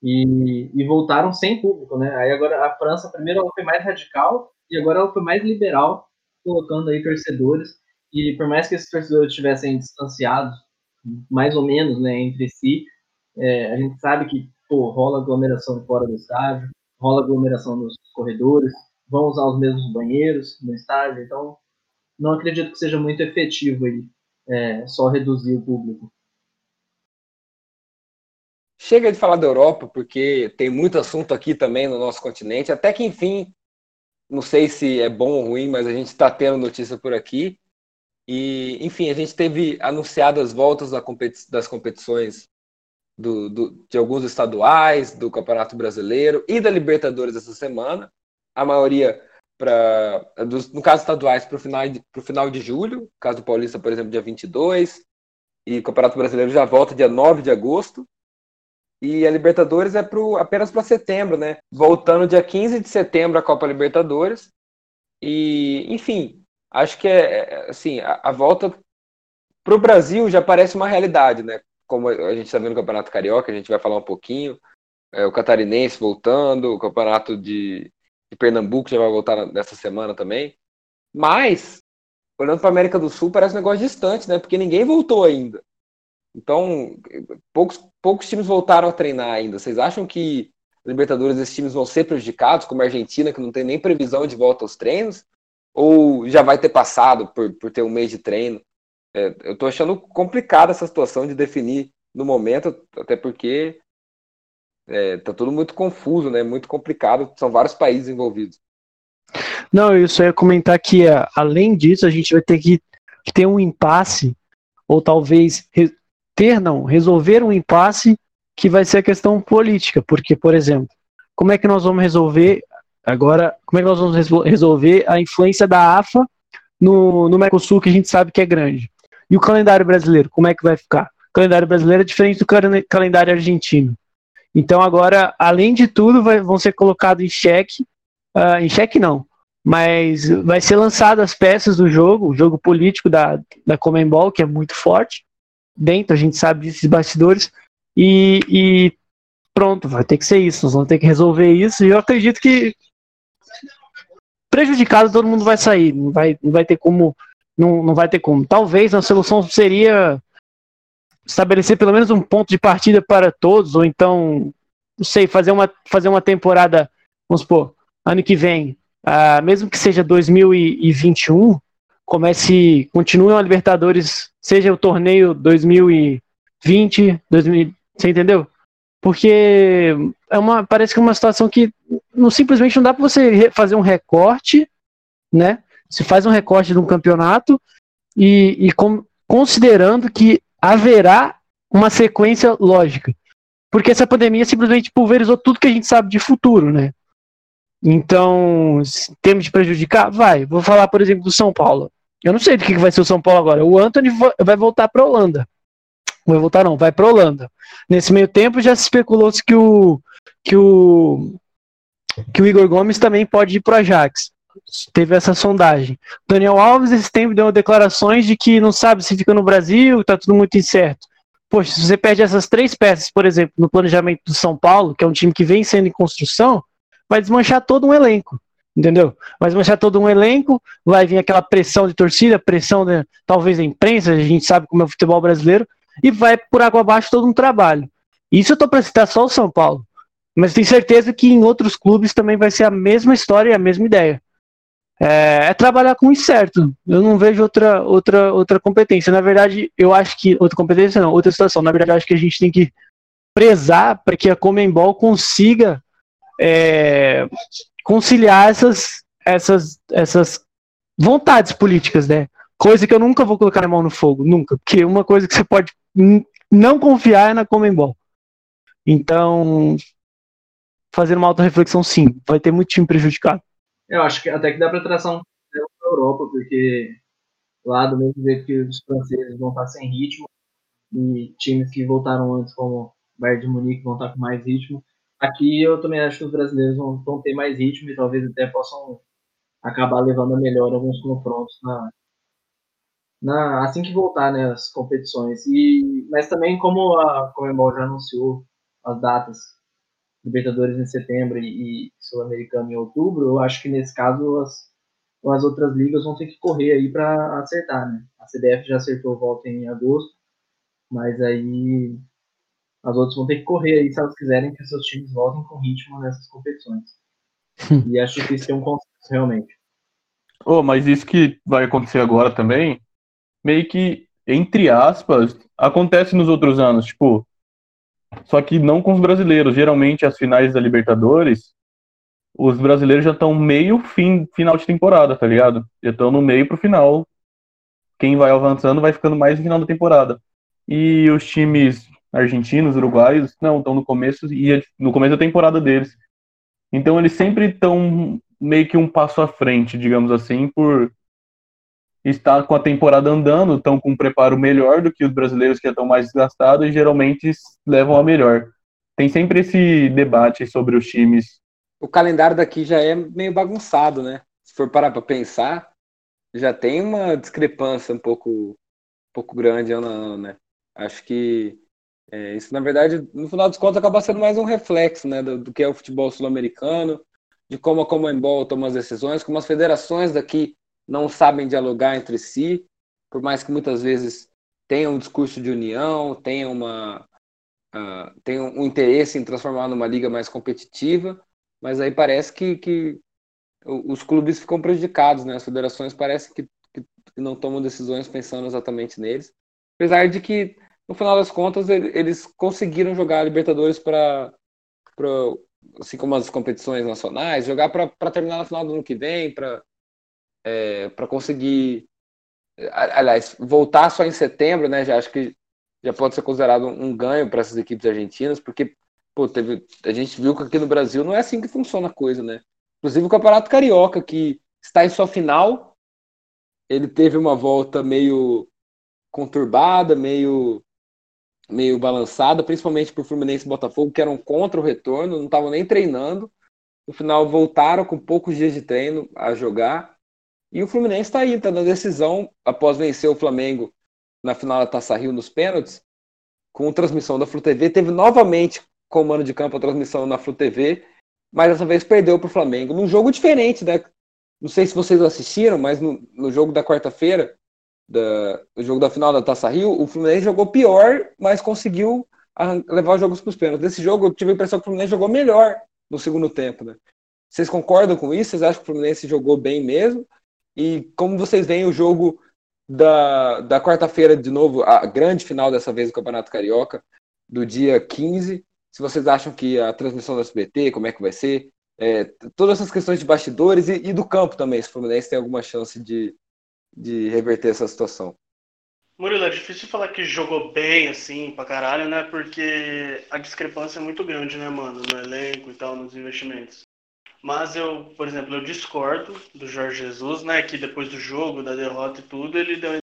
e, e, voltaram sem público, né? Aí agora a França, primeiro, ela foi mais radical e agora ela foi mais liberal, colocando aí torcedores. E por mais que esses torcedores estivessem distanciados, mais ou menos, né, entre si, é, a gente sabe que pô, rola aglomeração fora do estádio, rola aglomeração nos corredores, vão usar os mesmos banheiros no estádio, então não acredito que seja muito efetivo aí, é, só reduzir o público. Chega de falar da Europa, porque tem muito assunto aqui também no nosso continente, até que enfim, não sei se é bom ou ruim, mas a gente está tendo notícia por aqui. E, enfim, a gente teve anunciadas as voltas das competições do, do, de alguns estaduais, do Campeonato Brasileiro e da Libertadores essa semana a maioria para no caso estaduais para o final, de, final de julho, caso do Paulista, por exemplo, dia 22, e o Campeonato Brasileiro já volta dia 9 de agosto. E a Libertadores é pro, apenas para setembro, né? Voltando dia 15 de setembro a Copa Libertadores. E, enfim, acho que é, é assim, a, a volta para o Brasil já parece uma realidade, né? Como a gente está vendo no Campeonato Carioca, a gente vai falar um pouquinho. É, o Catarinense voltando, o Campeonato de, de Pernambuco já vai voltar nessa semana também. Mas, olhando para a América do Sul, parece um negócio distante, né? Porque ninguém voltou ainda. Então, poucos, poucos times voltaram a treinar ainda. Vocês acham que Libertadores esses times vão ser prejudicados, como a Argentina, que não tem nem previsão de volta aos treinos? Ou já vai ter passado por, por ter um mês de treino? É, eu estou achando complicada essa situação de definir no momento, até porque é, tá tudo muito confuso, né? Muito complicado. São vários países envolvidos. Não, eu só ia comentar que, é, além disso, a gente vai ter que ter um impasse, ou talvez ter, não, resolver um impasse que vai ser a questão política. Porque, por exemplo, como é que nós vamos resolver agora, como é que nós vamos resolver a influência da AFA no, no Mercosul, que a gente sabe que é grande? E o calendário brasileiro, como é que vai ficar? O calendário brasileiro é diferente do calendário argentino. Então agora, além de tudo, vai, vão ser colocados em xeque, uh, em xeque não, mas vai ser lançado as peças do jogo, o jogo político da, da Comembol, que é muito forte, dentro, a gente sabe desses bastidores, e, e pronto, vai ter que ser isso, nós vamos ter que resolver isso, e eu acredito que prejudicado todo mundo vai sair, não vai, não vai ter como, não, não vai ter como. Talvez a solução seria estabelecer pelo menos um ponto de partida para todos, ou então, não sei, fazer uma, fazer uma temporada, vamos supor, ano que vem, uh, mesmo que seja 2021, comece, continue a Libertadores, seja o torneio 2020, 2000, você entendeu? Porque é uma, parece que é uma situação que não, simplesmente não dá para você fazer um recorte, né? Se faz um recorte de um campeonato e, e com, considerando que haverá uma sequência lógica. Porque essa pandemia simplesmente pulverizou tudo que a gente sabe de futuro, né? Então, temos de prejudicar? Vai. Vou falar, por exemplo, do São Paulo. Eu não sei do que vai ser o São Paulo agora. O Anthony vai voltar para Holanda. Vai voltar não, vai para Holanda. Nesse meio tempo já se especulou que o que o que o Igor Gomes também pode ir para o Ajax teve essa sondagem. Daniel Alves, esse tempo, deu declarações de que não sabe se fica no Brasil, tá tudo muito incerto. Poxa, se você perde essas três peças, por exemplo, no planejamento do São Paulo, que é um time que vem sendo em construção, vai desmanchar todo um elenco. Entendeu? Vai desmanchar todo um elenco, vai vir aquela pressão de torcida, pressão de, talvez da imprensa, a gente sabe como é o futebol brasileiro, e vai por água abaixo todo um trabalho. Isso eu tô para citar só o São Paulo. Mas tenho certeza que em outros clubes também vai ser a mesma história e a mesma ideia. É, é, trabalhar com o incerto. Eu não vejo outra, outra, outra competência. Na verdade, eu acho que. Outra competência não, outra situação. Na verdade, eu acho que a gente tem que prezar para que a Comembol consiga é, conciliar essas, essas, essas vontades políticas, né? Coisa que eu nunca vou colocar a mão no fogo, nunca. Porque uma coisa que você pode não confiar é na Comembol. Então, fazer uma auto-reflexão, sim. Vai ter muito time prejudicado. Eu acho que até que dá para traçar um para a Europa, porque lá do mesmo jeito que os franceses vão estar sem ritmo, e times que voltaram antes, como Bayern de Munique, vão estar com mais ritmo. Aqui eu também acho que os brasileiros vão, vão ter mais ritmo e talvez até possam acabar levando a melhor alguns confrontos na, na, assim que voltar né, as competições. E, mas também, como a Comembol já anunciou as datas Libertadores em setembro e, Sul-Americano em outubro, eu acho que nesse caso as, as outras ligas vão ter que correr aí para acertar, né? A CBF já acertou volta em agosto, mas aí as outras vão ter que correr aí se elas quiserem que seus times voltem com ritmo nessas competições. e acho difícil ter um consenso realmente. Oh, mas isso que vai acontecer agora também, meio que, entre aspas, acontece nos outros anos. Tipo, só que não com os brasileiros. Geralmente, as finais da Libertadores, os brasileiros já estão meio fim, final de temporada, tá ligado? Já estão no meio pro final. Quem vai avançando vai ficando mais no final da temporada. E os times argentinos, uruguaios, não, estão no começo e no começo da temporada deles. Então eles sempre estão meio que um passo à frente, digamos assim, por está com a temporada andando, estão com um preparo melhor do que os brasileiros que estão mais desgastados e geralmente levam a melhor. Tem sempre esse debate sobre os times. O calendário daqui já é meio bagunçado, né? Se for parar para pensar, já tem uma discrepância um pouco, um pouco grande ano a ano, né? Acho que é, isso, na verdade, no final dos contos, acaba sendo mais um reflexo né, do, do que é o futebol sul-americano, de como a Comembol toma as decisões, como as federações daqui não sabem dialogar entre si, por mais que muitas vezes tenham um discurso de união, tenham, uma, uh, tenham um interesse em transformar numa liga mais competitiva, mas aí parece que, que os clubes ficam prejudicados, né? As federações parecem que, que, não tomam decisões pensando exatamente neles, apesar de que no final das contas eles conseguiram jogar a Libertadores para assim como as competições nacionais, jogar para terminar no final do ano que vem, para é, conseguir, aliás, voltar só em setembro, né? Já acho que já pode ser considerado um ganho para essas equipes argentinas, porque pô, teve, a gente viu que aqui no Brasil não é assim que funciona a coisa, né? Inclusive o Campeonato Carioca, que está em sua final, ele teve uma volta meio conturbada, meio meio balançada, principalmente por Fluminense e Botafogo, que eram contra o retorno, não estavam nem treinando. No final voltaram com poucos dias de treino a jogar e o Fluminense está aí, está na decisão, após vencer o Flamengo na final da Taça Rio nos pênaltis, com transmissão da Flu TV. Teve novamente comando de campo a transmissão na Flu TV, mas dessa vez perdeu para o Flamengo. Num jogo diferente, né? Não sei se vocês assistiram, mas no, no jogo da quarta-feira, no jogo da final da Taça Rio, o Fluminense jogou pior, mas conseguiu levar os jogos para os pênaltis. Nesse jogo, eu tive a impressão que o Fluminense jogou melhor no segundo tempo, né? Vocês concordam com isso? Vocês acham que o Fluminense jogou bem mesmo? E como vocês veem o jogo da, da quarta-feira, de novo, a grande final dessa vez do Campeonato Carioca, do dia 15, se vocês acham que a transmissão da SBT, como é que vai ser, é, todas essas questões de bastidores e, e, do campo também, se o Fluminense tem alguma chance de, de reverter essa situação. Murilo, é difícil falar que jogou bem, assim, pra caralho, né? Porque a discrepância é muito grande, né, mano? No elenco e tal, nos investimentos. Mas eu, por exemplo, eu discordo do Jorge Jesus, né? Que depois do jogo, da derrota e tudo, ele deu uma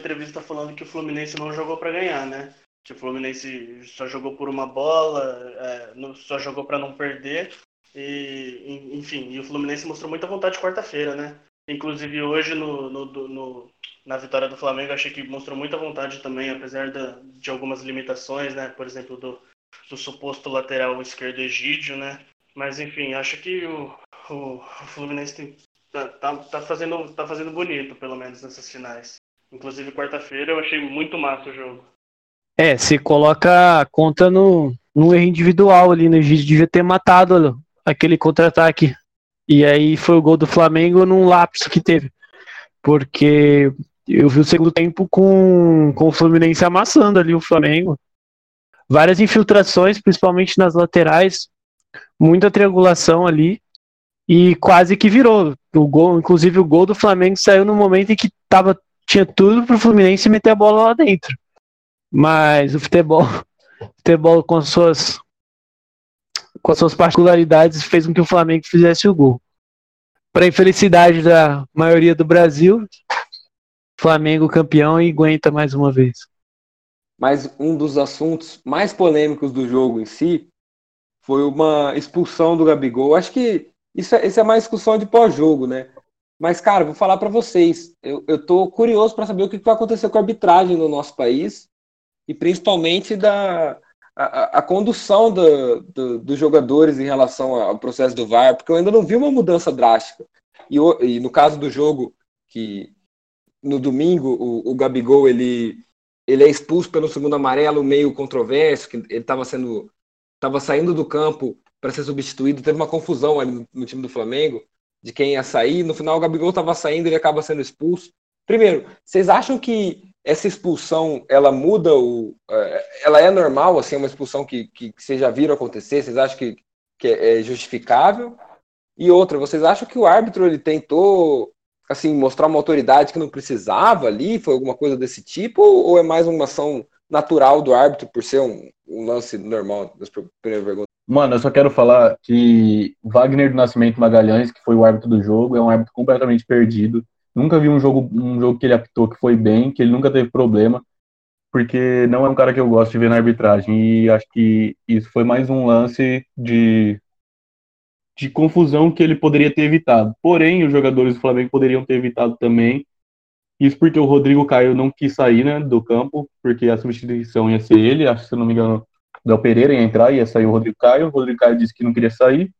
entrevista falando que o Fluminense não jogou para ganhar, né? Que o Fluminense só jogou por uma bola, é, só jogou para não perder. E, enfim, e o Fluminense mostrou muita vontade quarta-feira, né? Inclusive hoje no, no, no, na vitória do Flamengo, achei que mostrou muita vontade também, apesar da, de algumas limitações, né? Por exemplo, do, do suposto lateral esquerdo Egídio, né? Mas enfim, acho que o, o, o Fluminense tem, tá, tá, tá, fazendo, tá fazendo bonito, pelo menos nessas finais. Inclusive quarta-feira eu achei muito massa o jogo. É, se coloca a conta no, num erro individual ali, né? O juiz devia ter matado aquele contra-ataque. E aí foi o gol do Flamengo num lapso que teve. Porque eu vi o segundo tempo com, com o Fluminense amassando ali o Flamengo. Várias infiltrações, principalmente nas laterais, muita triangulação ali e quase que virou. O gol, inclusive o gol do Flamengo saiu no momento em que tava, tinha tudo para o Fluminense meter a bola lá dentro. Mas o futebol, futebol com suas com as suas particularidades fez com que o Flamengo fizesse o gol. Para infelicidade da maioria do Brasil, Flamengo campeão e aguenta mais uma vez. Mas um dos assuntos mais polêmicos do jogo em si foi uma expulsão do Gabigol. Acho que isso é, isso é mais discussão de pós-jogo, né? Mas, cara, vou falar para vocês. Eu, eu tô curioso para saber o que vai acontecer com a arbitragem no nosso país e principalmente da a, a condução do, do, dos jogadores em relação ao processo do VAR, porque eu ainda não vi uma mudança drástica. E, e no caso do jogo, que no domingo o, o Gabigol ele, ele é expulso pelo segundo amarelo meio controverso, que ele estava sendo estava saindo do campo para ser substituído, teve uma confusão ali no, no, time do Flamengo de quem ia sair, no final o Gabigol estava saindo, ele acaba sendo expulso. Primeiro, vocês acham que essa expulsão, ela muda o... É, ela é normal, assim, uma expulsão que, que, que vocês já viram acontecer? Vocês acham que, que é justificável? E outra, vocês acham que o árbitro ele tentou assim mostrar uma autoridade que não precisava ali? Foi alguma coisa desse tipo? Ou é mais uma ação natural do árbitro por ser um, um lance normal? Mano, eu só quero falar que Wagner do Nascimento Magalhães, que foi o árbitro do jogo, é um árbitro completamente perdido. Nunca vi um jogo, um jogo que ele apitou que foi bem, que ele nunca teve problema, porque não é um cara que eu gosto de ver na arbitragem. E acho que isso foi mais um lance de, de confusão que ele poderia ter evitado. Porém, os jogadores do Flamengo poderiam ter evitado também. Isso porque o Rodrigo Caio não quis sair né, do campo, porque a substituição ia ser ele, acho que se não me engano, Del Pereira ia entrar, ia sair o Rodrigo Caio, o Rodrigo Caio disse que não queria sair,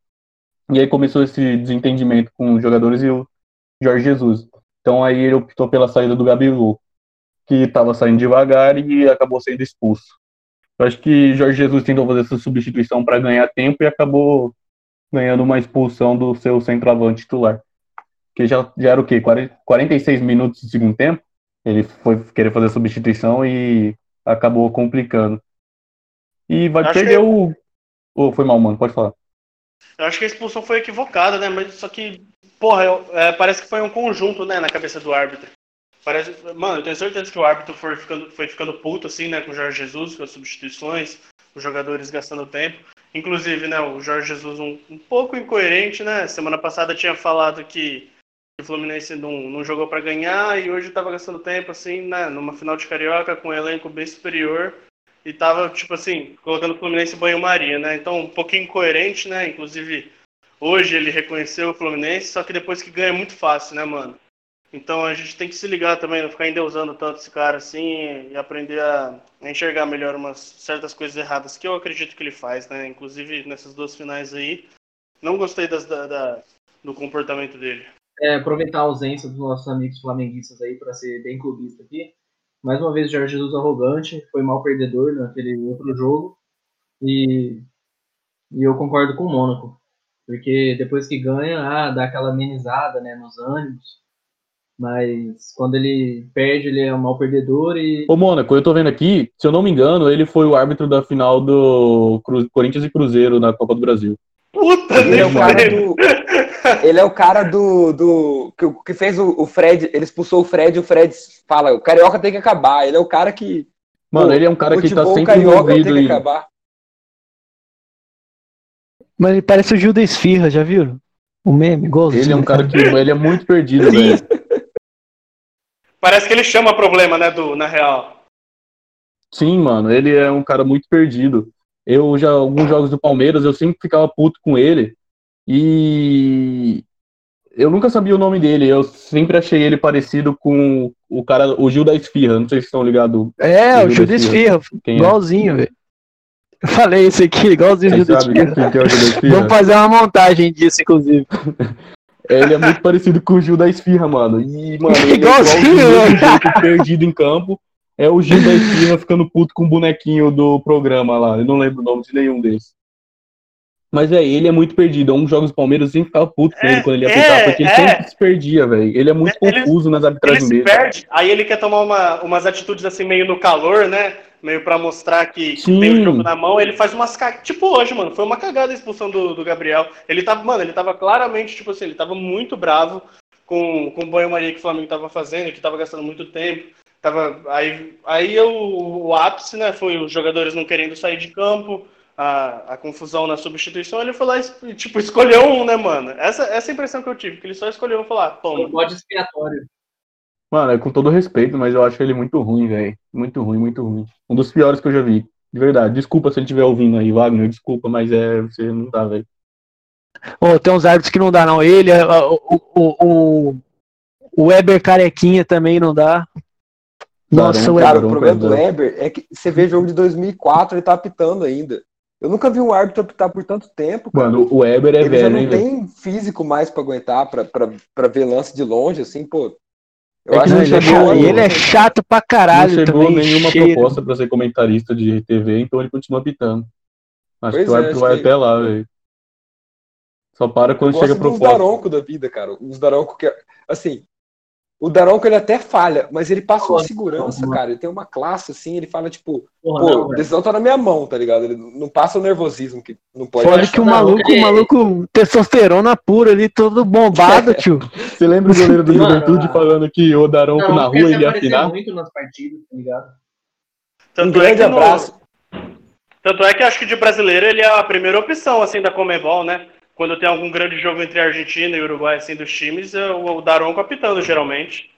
e aí começou esse desentendimento com os jogadores e o Jorge Jesus. Então aí ele optou pela saída do Gabigol, que estava saindo devagar e acabou sendo expulso. Eu acho que Jorge Jesus tentou fazer essa substituição para ganhar tempo e acabou ganhando uma expulsão do seu centroavante titular. Que já, já era o quê? 46 minutos do segundo tempo? Ele foi querer fazer a substituição e acabou complicando. E vai perder que... o. Oh, foi mal, mano, pode falar. Eu acho que a expulsão foi equivocada, né? Mas só que, porra, eu, é, parece que foi um conjunto, né, na cabeça do árbitro. Parece, mano, eu tenho certeza que o árbitro foi ficando, foi ficando puto, assim, né, com o Jorge Jesus, com as substituições, os jogadores gastando tempo. Inclusive, né, o Jorge Jesus um, um pouco incoerente, né? Semana passada tinha falado que o Fluminense não, não jogou para ganhar e hoje estava gastando tempo, assim, né, numa final de Carioca com um elenco bem superior e tava, tipo assim, colocando o Fluminense banho-maria, né? Então, um pouquinho incoerente, né? Inclusive, hoje ele reconheceu o Fluminense, só que depois que ganha é muito fácil, né, mano? Então a gente tem que se ligar também, não ficar endeusando tanto esse cara assim e aprender a enxergar melhor umas certas coisas erradas que eu acredito que ele faz, né? Inclusive nessas duas finais aí. Não gostei das, da, da do comportamento dele. É, aproveitar a ausência dos nossos amigos flamenguistas aí para ser bem clubista aqui. Mais uma vez, Jorge Jesus arrogante, foi mal perdedor naquele outro jogo. E, e eu concordo com o Mônaco. Porque depois que ganha, ah, dá aquela amenizada né, nos ânimos. Mas quando ele perde, ele é um mal perdedor e. Ô, Mônaco, eu tô vendo aqui, se eu não me engano, ele foi o árbitro da final do Cru... Corinthians e Cruzeiro na Copa do Brasil. Puta, ele é o cara do, ele é o cara do. do que, que fez o, o, Fred. Ele expulsou o Fred e o Fred fala: o Carioca tem que acabar. Ele é o cara que. Mano, ele é um cara que tá sempre Carioca envolvido tem que acabar. Mas ele parece o Gil da Esfirra, já viram? O meme, igualzinho. Ele é um cara que ele é muito perdido, velho. Parece que ele chama problema, né, do, na real. Sim, mano, ele é um cara muito perdido. Eu já, alguns jogos do Palmeiras, eu sempre ficava puto com ele, e eu nunca sabia o nome dele, eu sempre achei ele parecido com o cara, o Gil da Esfirra, não sei se estão ligados. É, o Gil, da Esfirra, é? igualzinho, velho. Eu falei isso aqui, igualzinho o Gil da Esfirra. É Vamos fazer uma montagem disso, inclusive. ele é muito parecido com o Gil da Esfirra, mano. E, mano, ele é igualzinho, é igualzinho perdido em campo. É o Gil da esquina ficando puto com o bonequinho do programa lá. Eu não lembro o nome de nenhum desses. Mas, velho, ele é muito perdido. Um jogos do Palmeiras sempre ficava puto com É, ele quando ele ia é, porque ele é. sempre se perdia, velho. Ele é muito Ele- confuso nas Ele arbitragens se dele. perde, aí ele quer tomar uma- umas atitudes assim meio no calor, né? Meio pra mostrar que, Sim. tem o jogo na mão. Ele faz umas cagadas. Tipo hoje, mano. Foi uma cagada a expulsão do, do Gabriel. Ele tava, mano, ele tava claramente, tipo assim, ele tava muito bravo com, com o banho-maria que o Flamengo tava fazendo, que tava gastando muito tempo. Tava, aí aí o, o ápice, né? Foi os jogadores não querendo sair de campo. A, a confusão na substituição, ele foi lá e, tipo, escolheu um, né, mano? Essa, essa é a impressão que eu tive, que ele só escolheu falou, ah, toma. Um bode expiatório. Mano, é com todo respeito, mas eu acho ele muito ruim, velho. Muito ruim, muito ruim. Um dos piores que eu já vi. De verdade. Desculpa se ele estiver ouvindo aí, Wagner. Desculpa, mas é. Você não dá, velho. Ô, tem uns árbitros que não dá, não. Ele, o, o, o, o Weber Carequinha também não dá. Nossa, Barão, o Cara, Weber. o Barão, problema do. Weber é que você vê jogo de 2004, ele tá apitando ainda. Eu nunca vi um árbitro apitar por tanto tempo, cara. Mano, o Weber é ele já velho, não hein, velho. tem físico mais pra aguentar, pra ver lance de longe, assim, pô. Eu É acho que Ele é, chegou- chato, ele é chato pra caralho não chegou também. nenhuma cheio. proposta pra ser comentarista de TV, então ele continua apitando. Acho Pois que o é, árbitro acho vai que- até lá, velho. Só para quando Eu chega gosto dos proposta. Daronco da vida, cara. Os Daronco que. Assim, o Daronco ele até falha, mas ele passa uma segurança, cara. Ele tem uma classe, assim, ele fala, tipo, Porra, pô, não, a decisão tá na minha mão, tá ligado? Ele não passa o nervosismo que não pode. Fora que o maluco, o maluco, testosterona pura ali, todo bombado, tio. Você lembra o goleiro do Juventude falando que o Daronco Não, na rua ele ia afinar? muito nas partidas, tá ligado? Um Tanto é grande que no- abraço. Tanto é que acho que de brasileiro ele é a primeira opção, assim, da Comebol, né? Quando tem algum grande jogo entre Argentina e Uruguai, assim, dos times, é o o Daronco apitando, geralmente.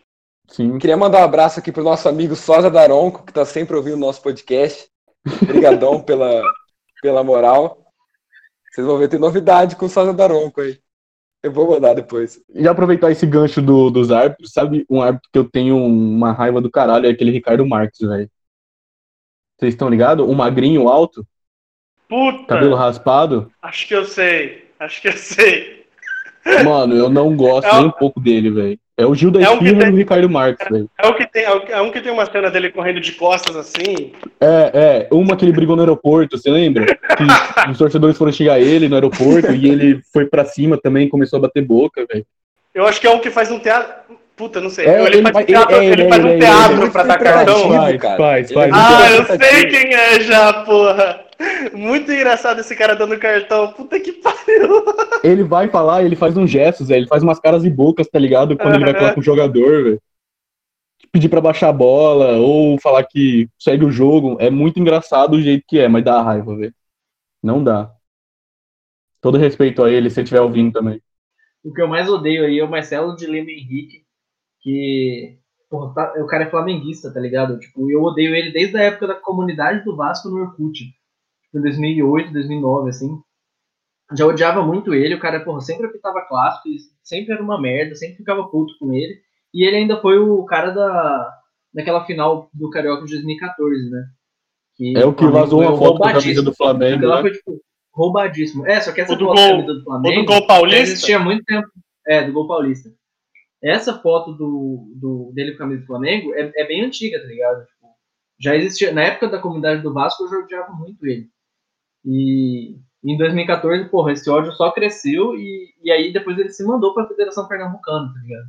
Sim. Queria mandar um abraço aqui pro nosso amigo Sosa Daronco, que tá sempre ouvindo o nosso podcast. Obrigadão pela, pela moral. Vocês vão ver, tem novidade com o Sosa Daronco aí. Eu vou mandar depois. Já aproveitar esse gancho do- dos árbitros, sabe um árbitro que eu tenho uma raiva do caralho? É aquele Ricardo Marques, velho. Vocês estão ligados? Um magrinho alto, Puta! cabelo raspado. Acho que eu sei. Acho que eu sei. Mano, eu não gosto É o- nem um pouco dele, velho. É o Gil da É um Esquina tem- e o Ricardo Marques, velho. É o que tem, é é um que tem uma cena dele correndo de costas assim. É, é. Uma que ele brigou no aeroporto, você lembra? Que os torcedores foram xingar ele no aeroporto e ele foi pra cima também, começou a bater boca, velho. Eu acho que é um que faz um teatro. Puta, não sei. É, ele, ele faz, um teatro, é, ele é, faz é, um é, é, teatro é pra dar cartão. Faz, faz, faz. é Ah, eu sei quem é já, porra. Muito engraçado esse cara dando cartão. Puta que pariu. Ele vai falar, ele faz uns gestos, velho. Ele faz umas caras e bocas, tá ligado? Quando ele vai falar com o jogador, velho. Pedir pra baixar a bola, ou falar que segue o jogo. É muito engraçado o jeito que é, mas dá raiva, velho. Não dá. Todo respeito a ele, se ele estiver ouvindo também. O que eu mais odeio aí é o Marcelo de Lima Henrique, que. Porra, tá- o cara é flamenguista, tá ligado? Tipo, eu odeio ele desde a época da comunidade do Vasco no Orkut. Em 2008, 2009, assim. Já odiava muito ele, o cara, porra, sempre apitava clássico, sempre era uma merda, sempre ficava puto com ele. E ele ainda foi o cara da, daquela final do Carioca de 2014, né? Que É o que vazou uma foto com a roubadíssimo. camisa do Flamengo, Aquela né? foi, tipo, roubadíssimo. É, só que essa O do foto gol- da camisa do O Flamengo do gol já paulista. existia muito tempo. É, do gol paulista. Essa foto do, do, dele com a camisa do Flamengo é, é bem antiga, tá ligado? Tipo, já existia. Na época da comunidade do Vasco, eu já odiava muito ele. E em 2014, porra, esse ódio só cresceu e, e aí depois ele se mandou pra Federação Pernambucana, tá ligado?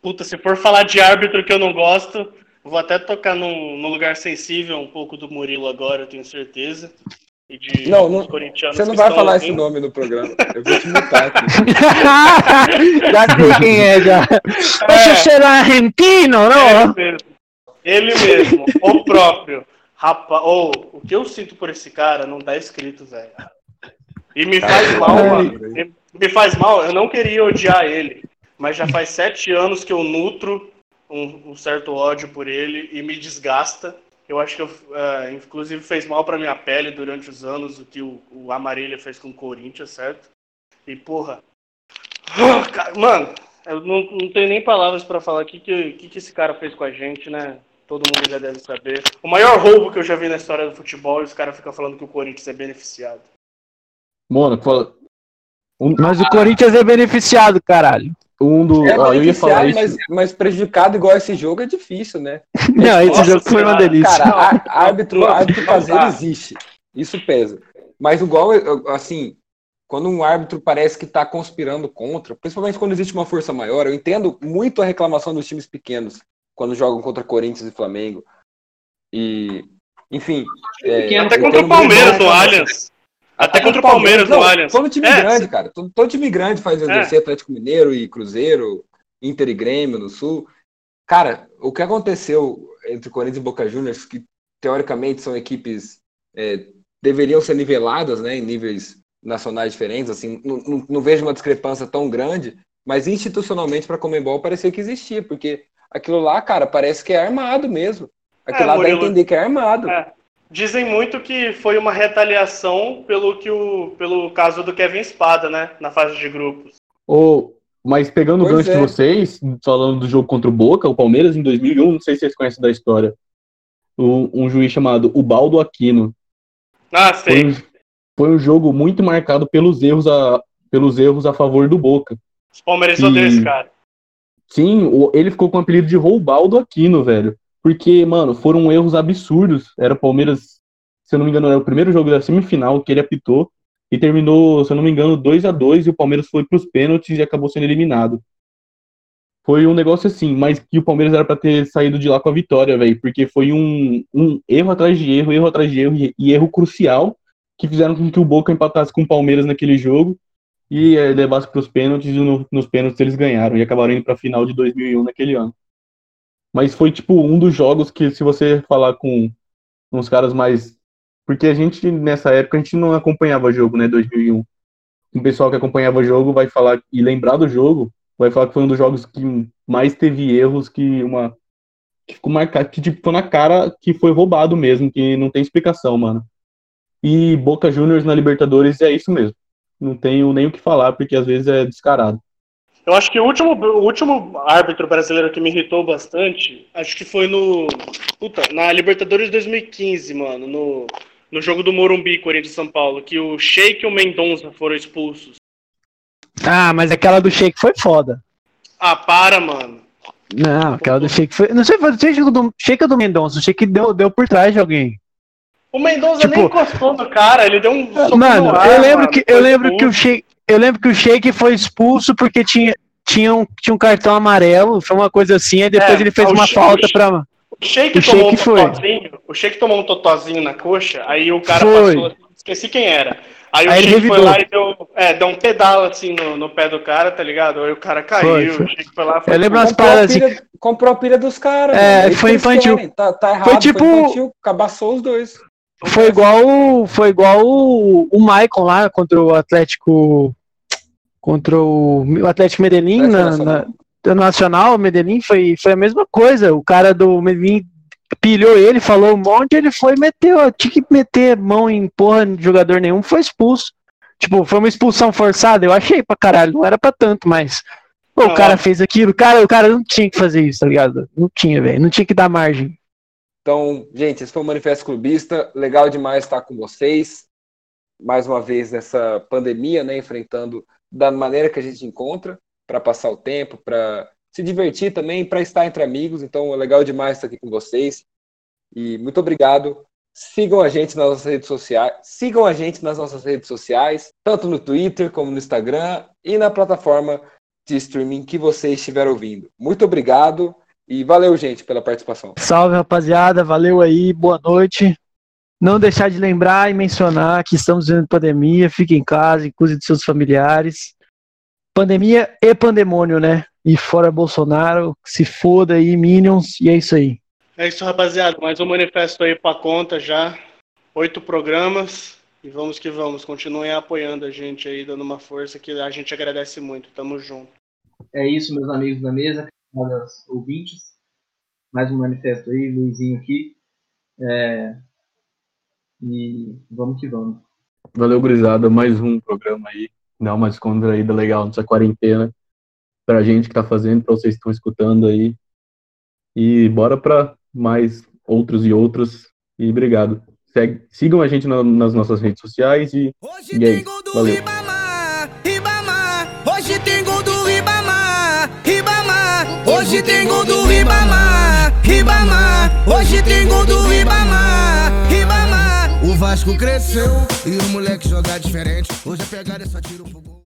Puta, se for falar de árbitro que eu não gosto, vou até tocar num, num lugar sensível um pouco do Murilo agora, eu tenho certeza. E de Não, não- Você não vai falar esse ouvindo. nome no programa. Eu vou te mutar aqui. já sei quem é, já. Você será argentino, Ele não? mesmo. Ele mesmo, o próprio. Rapaz, ou o que eu sinto por esse cara não tá escrito, velho. E me faz mal, mano. Me- Me faz mal, eu não queria odiar ele. Mas já faz sete anos que eu nutro um, um certo ódio por ele e me desgasta. Eu acho que, eu, eh, inclusive, fez mal pra minha pele durante os anos o que o, o fez com o Corinthians, certo? E, porra. Ah, Mano, eu não, não tenho nem palavras pra falar o que, que, que, que esse cara fez com a gente, né? Todo mundo já deve saber. O maior roubo que eu já vi na história do futebol e os caras ficam falando que o Corinthians é beneficiado. Mano, fala- um- Mas o Corinthians é beneficiado, caralho. Um do. É ó, eu ia falar isso. mas, mas prejudicado igual esse jogo é difícil, né? Não, esse Nossa jogo foi uma delícia. Cara, árbitro, árbitro dá. existe. Isso pesa. Mas igual, assim, quando um árbitro parece que está conspirando contra, principalmente quando existe uma força maior, eu entendo muito a reclamação dos times pequenos quando jogam contra Corinthians e Flamengo. E, enfim. é, Até contra o Palmeiras no Allianz. Até contra o Palmeiras Não, no Allianz. Todo time É, grande, cara. Todo, todo time grande faz exercer Atlético Mineiro e Cruzeiro, Inter e Grêmio no Sul. Cara, o que aconteceu entre Corinthians e Boca Juniors, que teoricamente são equipes é, deveriam ser niveladas, né, em níveis nacionais diferentes, assim, não, não- não vejo uma discrepância tão grande, mas institucionalmente para Comembol parecia que existia, porque aquilo lá, cara, parece que é armado mesmo. Aquilo É, lá dá a Murilo. entender que é armado. É. Dizem muito que foi uma retaliação pelo que o pelo caso do Kevin Espada, né, na fase de grupos. Ô, mas pegando o Pois gancho é. de vocês, falando do jogo contra o Boca, o Palmeiras em 2001, não sei se vocês conhecem da história, o- um juiz chamado Ubaldo Aquino. Ah, Foi sei. um, foi um jogo muito marcado pelos erros a, pelos erros a favor do Boca. Os Palmeiras E- odeiam esse cara. Sim, ele ficou com o apelido de Roubaldo Aquino, velho. Porque, mano, foram erros absurdos. Era o Palmeiras, se eu não me engano, era o primeiro jogo da semifinal que ele apitou. E terminou, se eu não me engano, 2 a 2 e o Palmeiras foi pros pênaltis e acabou sendo eliminado. Foi um negócio assim, mas que o Palmeiras era pra ter saído de lá com a vitória, velho. Porque foi um, um erro atrás de erro, erro atrás de erro e erro crucial que fizeram com que o Boca empatasse com o Palmeiras naquele jogo e eh, levasse para os pênaltis e no- nos pênaltis eles ganharam e acabaram indo para a final de 2001 naquele ano. Mas foi tipo um dos jogos que se você falar com uns caras mais porque a gente nessa época a gente não acompanhava jogo, né, 2001. O pessoal que acompanhava jogo vai falar e lembrar do jogo, vai falar que foi um dos jogos que mais teve erros que uma que ficou marcado, que tipo, ficou na cara que foi roubado mesmo, que não tem explicação, mano. E Boca Juniors na Libertadores é isso mesmo. Não tenho nem o que falar, porque às vezes é descarado. Eu acho que o último, o último árbitro brasileiro que me irritou bastante, acho que foi no. Puta, na Libertadores 2015, mano, no, no jogo do Morumbi, Corinthians e São Paulo, que o Sheik e o Mendonça foram expulsos. Ah, mas aquela do Shake foi foda. Ah, para, mano. Não, aquela do Shake foi. Não sei, foi o Shake do, Shake ou do Mendonça. O Shake deu, deu por trás de alguém. O Mendonça Tipo- nem encostou no cara, ele deu um. soco Mano, no ar, eu lembro mano, que eu foi lembro que o. Shake, eu lembro que o Shake foi expulso porque tinha tinha um, tinha um cartão amarelo, foi uma coisa assim, aí depois É, ele fez o uma Sheik- falta pra. O Sheik O tomou Sheik um foi. totozinho. O Sheik tomou um totozinho na coxa, aí o cara Foi. passou, assim, esqueci quem era. Aí, Aí o Sheik foi lá e deu, é, deu um pedal assim no, no pé do cara, tá ligado? Aí o cara caiu, Foi, foi. o Sheik foi lá foi Eu lembro umas Comprou a, paradas assim. pilha, comprou a pilha dos caras. É, mano. isso foi infantil. Tá, tá errado, Foi foi tipo- infantil. Cabaçou os dois. Foi igual, o- foi igual o, o Maicon lá contra o Atlético. Contra o, Atlético Medellín na, Nacional. na- Nacional, Medellín, foi, foi a mesma coisa. O cara do Medellín pilhou ele, falou um monte, ele foi meteu. Tinha que meter mão em porra de jogador nenhum, foi expulso. Tipo, foi uma expulsão forçada, eu achei pra caralho, não era pra tanto, mas. Pô, o Não, cara fez aquilo, cara, o cara não tinha que fazer isso, tá ligado? Não tinha, velho. Não tinha que dar margem. Então, gente, esse foi o Manifesto Clubista. Legal demais estar com vocês. Mais uma vez nessa pandemia, né? Enfrentando da maneira que a gente encontra para passar o tempo, para se divertir também, para estar entre amigos. Então, é legal demais estar aqui com vocês. E muito obrigado. Sigam a gente nas nossas redes sociais. Sigam a gente nas nossas redes sociais, tanto no Twitter como no Instagram e na plataforma de streaming que você estiver ouvindo. Muito obrigado e valeu, gente, pela participação. Salve, rapaziada. Valeu aí. Boa noite. Não deixar de lembrar e mencionar que estamos vivendo pandemia. Fique em casa, cuide de seus familiares. Pandemia e pandemônio, né? E fora Bolsonaro, se foda aí, Minions. E é isso aí. É isso, rapaziada. Mais um manifesto aí pra conta já. Oito programas. E vamos que vamos. Continuem apoiando a gente aí, dando uma força que a gente agradece muito. Tamo junto. É isso, meus amigos da mesa, camaradas ouvintes. Mais um manifesto aí, Luizinho aqui. É, E vamos que vamos. Valeu, gurizada. Mais um programa aí. Dá uma descontraída legal nessa quarentena. Pra gente que tá fazendo, pra vocês que estão escutando aí. E bora pra mais outros e outros. E obrigado. Segue- sigam a gente na- nas nossas redes sociais e Hoje E aí, tem gol do valeu. Hoje tem gol do Ribamar, Ribamar. Hoje tem gol do Ribamar, Ribamar. O Vasco cresceu e o moleque joga diferente. Hoje a pegada é só tiro pro gol.